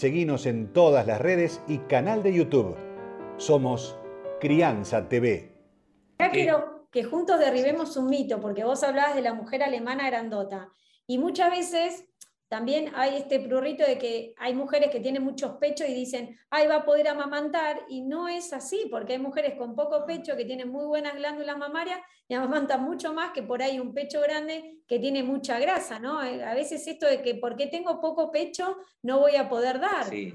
Seguinos en todas las redes y canal de YouTube. Somos Crianza TV. Ya quiero que juntos derribemos un mito, porque vos hablabas de la mujer alemana grandota. Y muchas veces también hay este prurrito de que hay mujeres que tienen muchos pechos y dicen, ay, va a poder amamantar, y no es así, porque hay mujeres con poco pecho que tienen muy buenas glándulas mamarias y amamantan mucho más que por ahí un pecho grande que tiene mucha grasa, ¿no? Eh, a veces esto de que porque tengo poco pecho no voy a poder dar. Sí,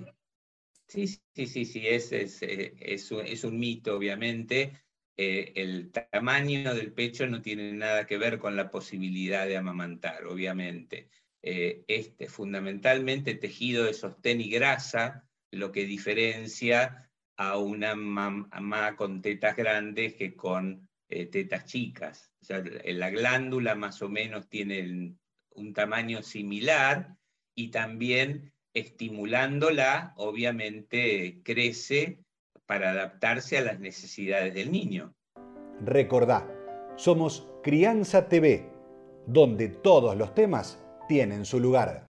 sí, sí, sí, sí es, es, eh, es, un, es un mito, obviamente. Eh, el tamaño del pecho no tiene nada que ver con la posibilidad de amamantar, obviamente. Eh, este, fundamentalmente tejido de sostén y grasa, lo que diferencia a una mamá con tetas grandes que con eh, tetas chicas. O sea, la glándula más o menos tiene un tamaño similar y también estimulándola, obviamente crece para adaptarse a las necesidades del niño. Recordá, somos Crianza TV, donde todos los temas tienen su lugar.